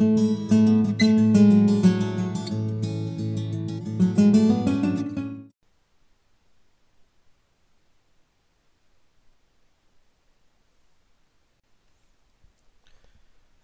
A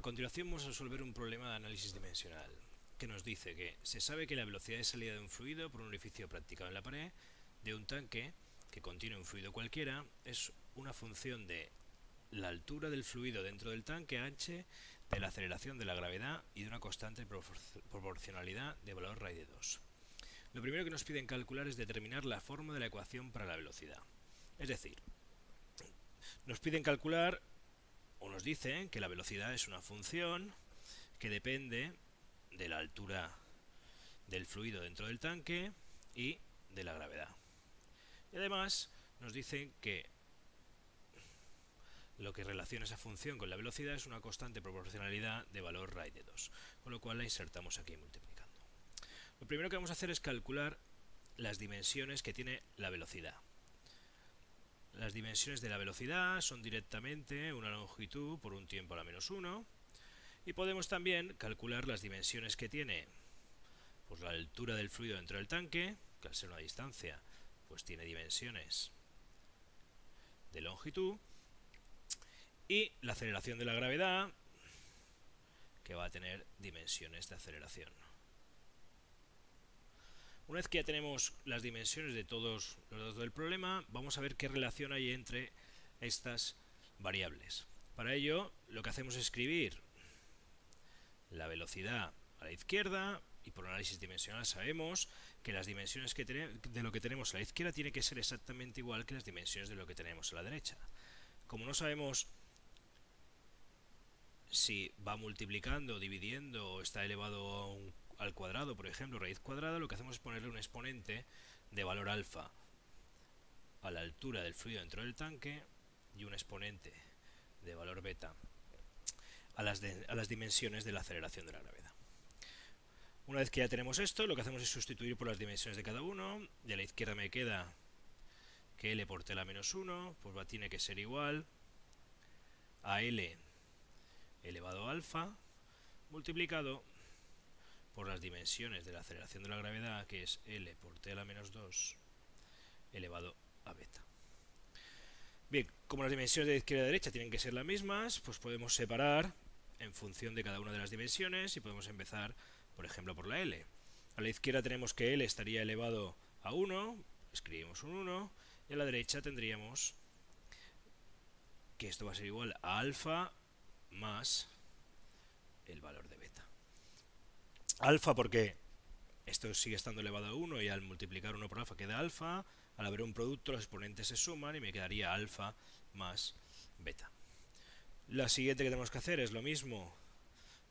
continuación vamos a resolver un problema de análisis dimensional que nos dice que se sabe que la velocidad de salida de un fluido por un orificio practicado en la pared de un tanque que contiene un fluido cualquiera es una función de la altura del fluido dentro del tanque h, de la aceleración de la gravedad y de una constante proporcionalidad de valor raíz de 2. Lo primero que nos piden calcular es determinar la forma de la ecuación para la velocidad. Es decir, nos piden calcular o nos dicen que la velocidad es una función que depende de la altura del fluido dentro del tanque y de la gravedad. Y además nos dicen que lo que relaciona esa función con la velocidad es una constante proporcionalidad de valor raíz de 2, con lo cual la insertamos aquí multiplicando. Lo primero que vamos a hacer es calcular las dimensiones que tiene la velocidad. Las dimensiones de la velocidad son directamente una longitud por un tiempo a la menos 1 y podemos también calcular las dimensiones que tiene pues la altura del fluido dentro del tanque, que al ser una distancia pues tiene dimensiones de longitud y la aceleración de la gravedad que va a tener dimensiones de aceleración. Una vez que ya tenemos las dimensiones de todos los datos del problema, vamos a ver qué relación hay entre estas variables. Para ello, lo que hacemos es escribir la velocidad a la izquierda y por análisis dimensional sabemos que las dimensiones que de lo que tenemos a la izquierda tiene que ser exactamente igual que las dimensiones de lo que tenemos a la derecha. Como no sabemos si va multiplicando, dividiendo o está elevado al cuadrado, por ejemplo, raíz cuadrada, lo que hacemos es ponerle un exponente de valor alfa a la altura del fluido dentro del tanque y un exponente de valor beta a las, a las dimensiones de la aceleración de la gravedad. Una vez que ya tenemos esto, lo que hacemos es sustituir por las dimensiones de cada uno. De la izquierda me queda que L por tela menos 1, pues va, tiene que ser igual a L elevado a alfa multiplicado por las dimensiones de la aceleración de la gravedad, que es L por T a la menos 2 elevado a beta. Bien, como las dimensiones de izquierda a derecha tienen que ser las mismas, pues podemos separar en función de cada una de las dimensiones y podemos empezar, por ejemplo, por la L. A la izquierda tenemos que L estaría elevado a 1, escribimos un 1, y a la derecha tendríamos que esto va a ser igual a alfa más el valor de beta. Alfa porque esto sigue estando elevado a 1 y al multiplicar 1 por alfa queda alfa. Al haber un producto los exponentes se suman y me quedaría alfa más beta. La siguiente que tenemos que hacer es lo mismo,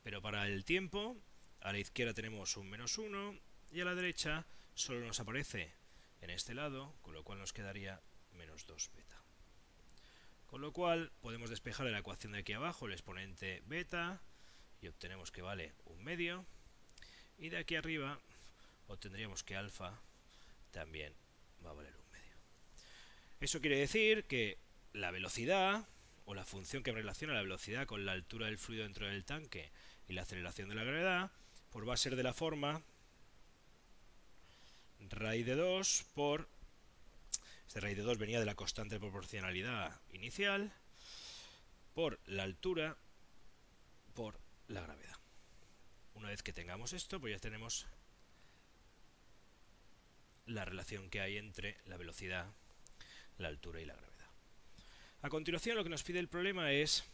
pero para el tiempo. A la izquierda tenemos un menos 1 y a la derecha solo nos aparece en este lado, con lo cual nos quedaría menos 2 beta. Con lo cual podemos despejar de la ecuación de aquí abajo el exponente beta y obtenemos que vale un medio. Y de aquí arriba obtendríamos que alfa también va a valer un medio. Eso quiere decir que la velocidad, o la función que relaciona la velocidad con la altura del fluido dentro del tanque y la aceleración de la gravedad, pues va a ser de la forma raíz de 2 por este raíz de 2 venía de la constante de proporcionalidad inicial por la altura por la gravedad. Una vez que tengamos esto, pues ya tenemos la relación que hay entre la velocidad, la altura y la gravedad. A continuación lo que nos pide el problema es,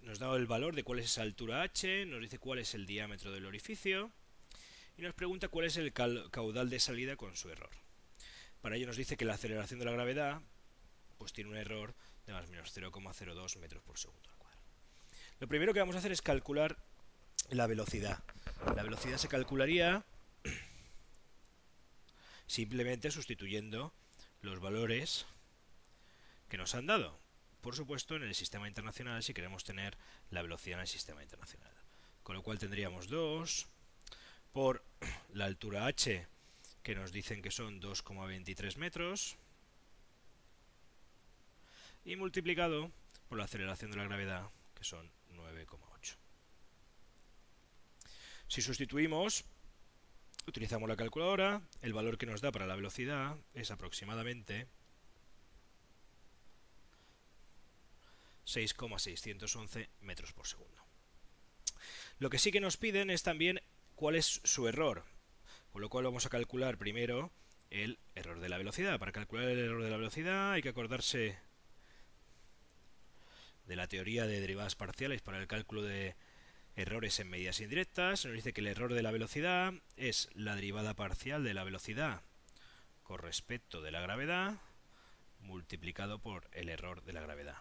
nos da el valor de cuál es esa altura h, nos dice cuál es el diámetro del orificio y nos pregunta cuál es el caudal de salida con su error. Para ello nos dice que la aceleración de la gravedad pues tiene un error de más o menos 0,02 metros por segundo al cuadrado. Lo primero que vamos a hacer es calcular la velocidad. La velocidad se calcularía simplemente sustituyendo los valores que nos han dado. Por supuesto, en el sistema internacional si queremos tener la velocidad en el sistema internacional. Con lo cual tendríamos 2 por la altura h que nos dicen que son 2,23 metros, y multiplicado por la aceleración de la gravedad, que son 9,8. Si sustituimos, utilizamos la calculadora, el valor que nos da para la velocidad es aproximadamente 6,611 metros por segundo. Lo que sí que nos piden es también cuál es su error, con lo cual vamos a calcular primero el error de la velocidad. Para calcular el error de la velocidad hay que acordarse de la teoría de derivadas parciales para el cálculo de errores en medidas indirectas. Nos dice que el error de la velocidad es la derivada parcial de la velocidad con respecto de la gravedad multiplicado por el error de la gravedad.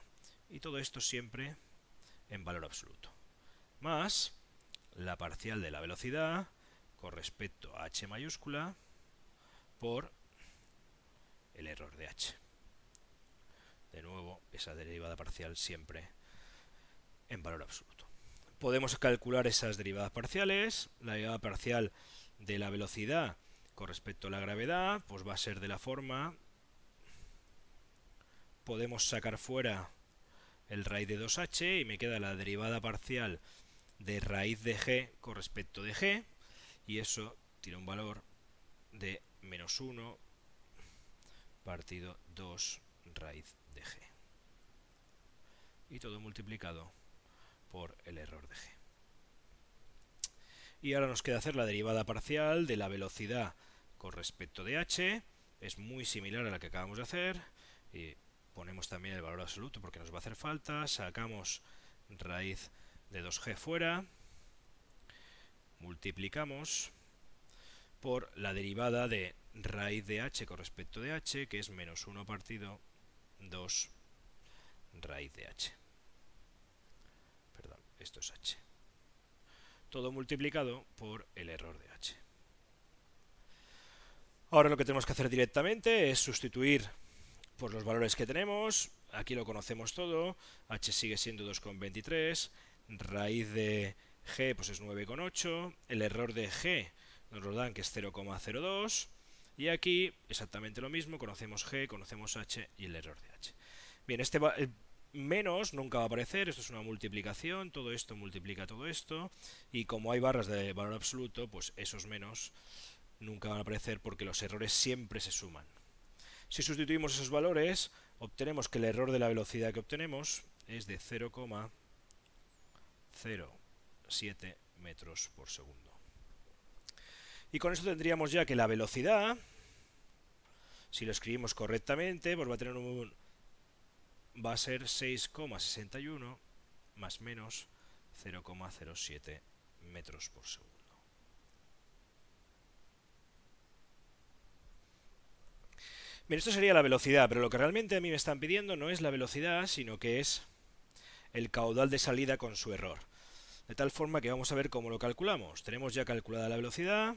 Y todo esto siempre en valor absoluto. Más la parcial de la velocidad con respecto a h mayúscula por el error de h. De nuevo, esa derivada parcial siempre en valor absoluto. Podemos calcular esas derivadas parciales. La derivada parcial de la velocidad con respecto a la gravedad, pues va a ser de la forma... Podemos sacar fuera el raíz de 2h y me queda la derivada parcial de raíz de g con respecto de g y eso tiene un valor de menos 1 partido 2 raíz de g. Y todo multiplicado por el error de g. Y ahora nos queda hacer la derivada parcial de la velocidad con respecto de h. Es muy similar a la que acabamos de hacer. Y ponemos también el valor absoluto porque nos va a hacer falta. Sacamos raíz de 2g fuera multiplicamos por la derivada de raíz de h con respecto de h, que es menos 1 partido 2 raíz de h. Perdón, esto es h. Todo multiplicado por el error de h. Ahora lo que tenemos que hacer directamente es sustituir por los valores que tenemos. Aquí lo conocemos todo. h sigue siendo 2,23. Raíz de G pues es 9,8, el error de G nos lo dan que es 0,02 y aquí exactamente lo mismo, conocemos G, conocemos H y el error de H. Bien, este menos nunca va a aparecer, esto es una multiplicación, todo esto multiplica todo esto y como hay barras de valor absoluto, pues esos menos nunca van a aparecer porque los errores siempre se suman. Si sustituimos esos valores, obtenemos que el error de la velocidad que obtenemos es de 0,0 7 metros por segundo. Y con esto tendríamos ya que la velocidad, si lo escribimos correctamente, pues va a tener un va a ser 6,61 más menos 0,07 metros por segundo. Bien, esto sería la velocidad, pero lo que realmente a mí me están pidiendo no es la velocidad, sino que es el caudal de salida con su error. De tal forma que vamos a ver cómo lo calculamos. Tenemos ya calculada la velocidad.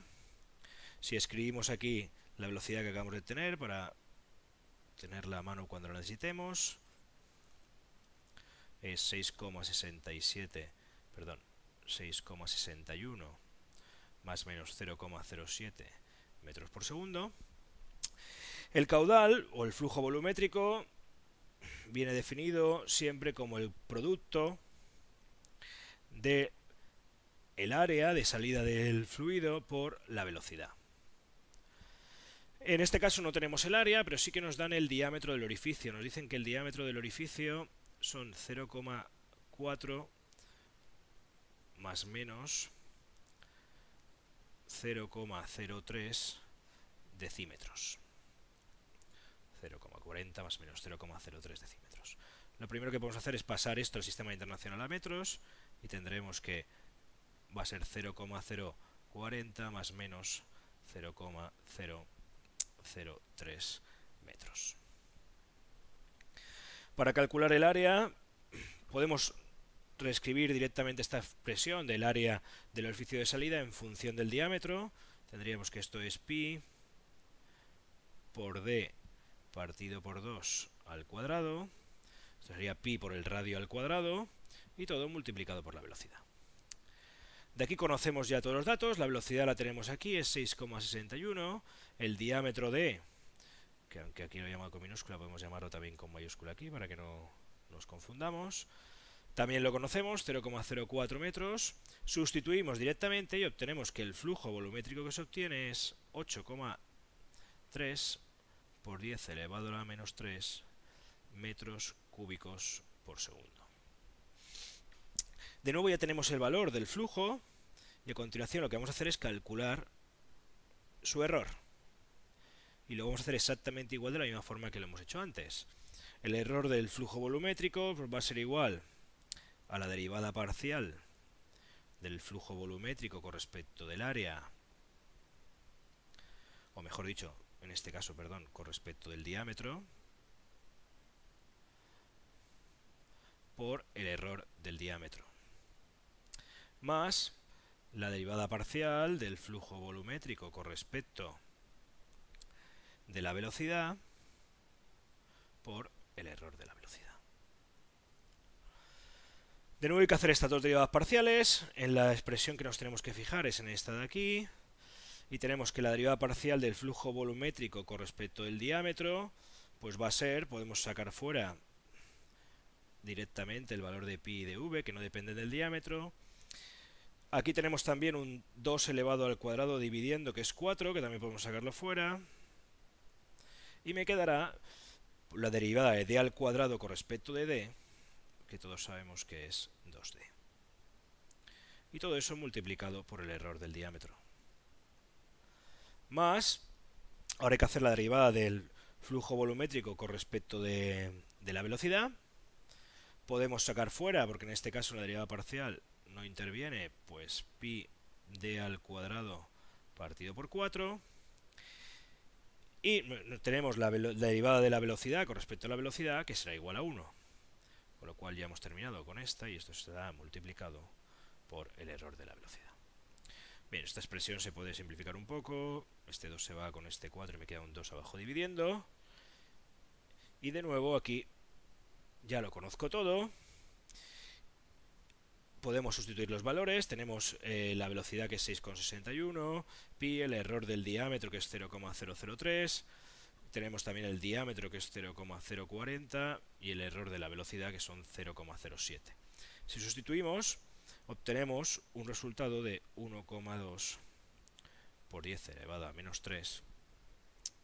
Si escribimos aquí la velocidad que acabamos de tener para tenerla a mano cuando la necesitemos, es 6,67, perdón, 6,61 más menos 0,07 metros por segundo. El caudal o el flujo volumétrico viene definido siempre como el producto de el área de salida del fluido por la velocidad. En este caso no tenemos el área, pero sí que nos dan el diámetro del orificio. Nos dicen que el diámetro del orificio son 0,4 más menos 0,03 decímetros. 0,40 más menos 0,03 decímetros. Lo primero que podemos hacer es pasar esto al sistema internacional a metros y tendremos que va a ser 0,040 más menos 0,003 metros. Para calcular el área podemos reescribir directamente esta expresión del área del orificio de salida en función del diámetro. Tendríamos que esto es pi por d partido por 2 al cuadrado. Esto sería pi por el radio al cuadrado y todo multiplicado por la velocidad. De aquí conocemos ya todos los datos, la velocidad la tenemos aquí, es 6,61, el diámetro de, que aunque aquí lo he llamado con minúscula, podemos llamarlo también con mayúscula aquí para que no nos confundamos, También lo conocemos, 0,04 metros. Sustituimos directamente y obtenemos que el flujo volumétrico que se obtiene es 8,3 por 10 elevado a la menos 3 metros cúbicos por segundo. De nuevo ya tenemos el valor del flujo y a continuación lo que vamos a hacer es calcular su error. Y lo vamos a hacer exactamente igual de la misma forma que lo hemos hecho antes. El error del flujo volumétrico pues, va a ser igual a la derivada parcial del flujo volumétrico con respecto del área, o mejor dicho, en este caso, perdón, con respecto del diámetro, por el error del diámetro, más la derivada parcial del flujo volumétrico con respecto de la velocidad por el error de la velocidad. De nuevo hay que hacer estas dos derivadas parciales. En la expresión que nos tenemos que fijar es en esta de aquí. Y tenemos que la derivada parcial del flujo volumétrico con respecto del diámetro, pues va a ser, podemos sacar fuera directamente el valor de pi y de v, que no depende del diámetro. Aquí tenemos también un 2 elevado al cuadrado dividiendo, que es 4, que también podemos sacarlo fuera. Y me quedará la derivada de d al cuadrado con respecto de d, que todos sabemos que es 2d. Y todo eso multiplicado por el error del diámetro. Más, ahora hay que hacer la derivada del flujo volumétrico con respecto de, la velocidad. Podemos sacar fuera, porque en este caso la derivada parcial no interviene, pues pi d al cuadrado partido por 4. Y tenemos la, derivada de la velocidad con respecto a la velocidad, que será igual a 1. Con lo cual ya hemos terminado con esta y esto será multiplicado por el error de la velocidad. Bien, esta expresión se puede simplificar un poco. Este 2 se va con este 4 y me queda un 2 abajo dividiendo. Y de nuevo aquí ya lo conozco todo podemos sustituir los valores, tenemos eh, la velocidad que es 6,61, pi, el error del diámetro que es 0,003, tenemos también el diámetro que es 0,040 y el error de la velocidad que son 0,07. Si sustituimos, obtenemos un resultado de 1,2 por 10 elevado a menos 3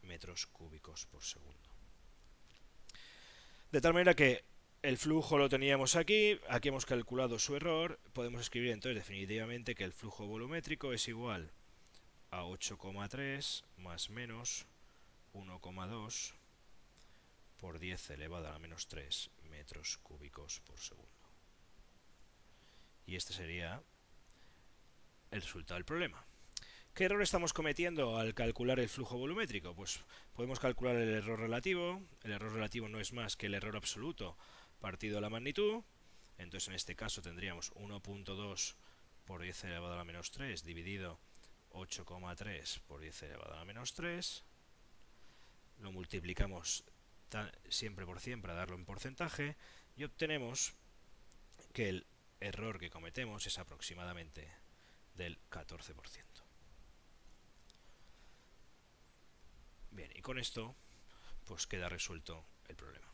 metros cúbicos por segundo. De tal manera que el flujo lo teníamos aquí, aquí hemos calculado su error, podemos escribir entonces definitivamente que el flujo volumétrico es igual a 8,3 más menos 1,2 por 10 elevado a la menos 3 metros cúbicos por segundo. Y este sería el resultado del problema. ¿Qué error estamos cometiendo al calcular el flujo volumétrico? Pues podemos calcular el error relativo. El error relativo no es más que el error absoluto partido la magnitud. Entonces en este caso tendríamos 1.2 por 10 elevado a la menos 3 dividido 8,3 por 10 elevado a la menos 3. Lo multiplicamos siempre por 100 para darlo en porcentaje y obtenemos que el error que cometemos es aproximadamente del 14%. Bien, y con esto pues queda resuelto el problema.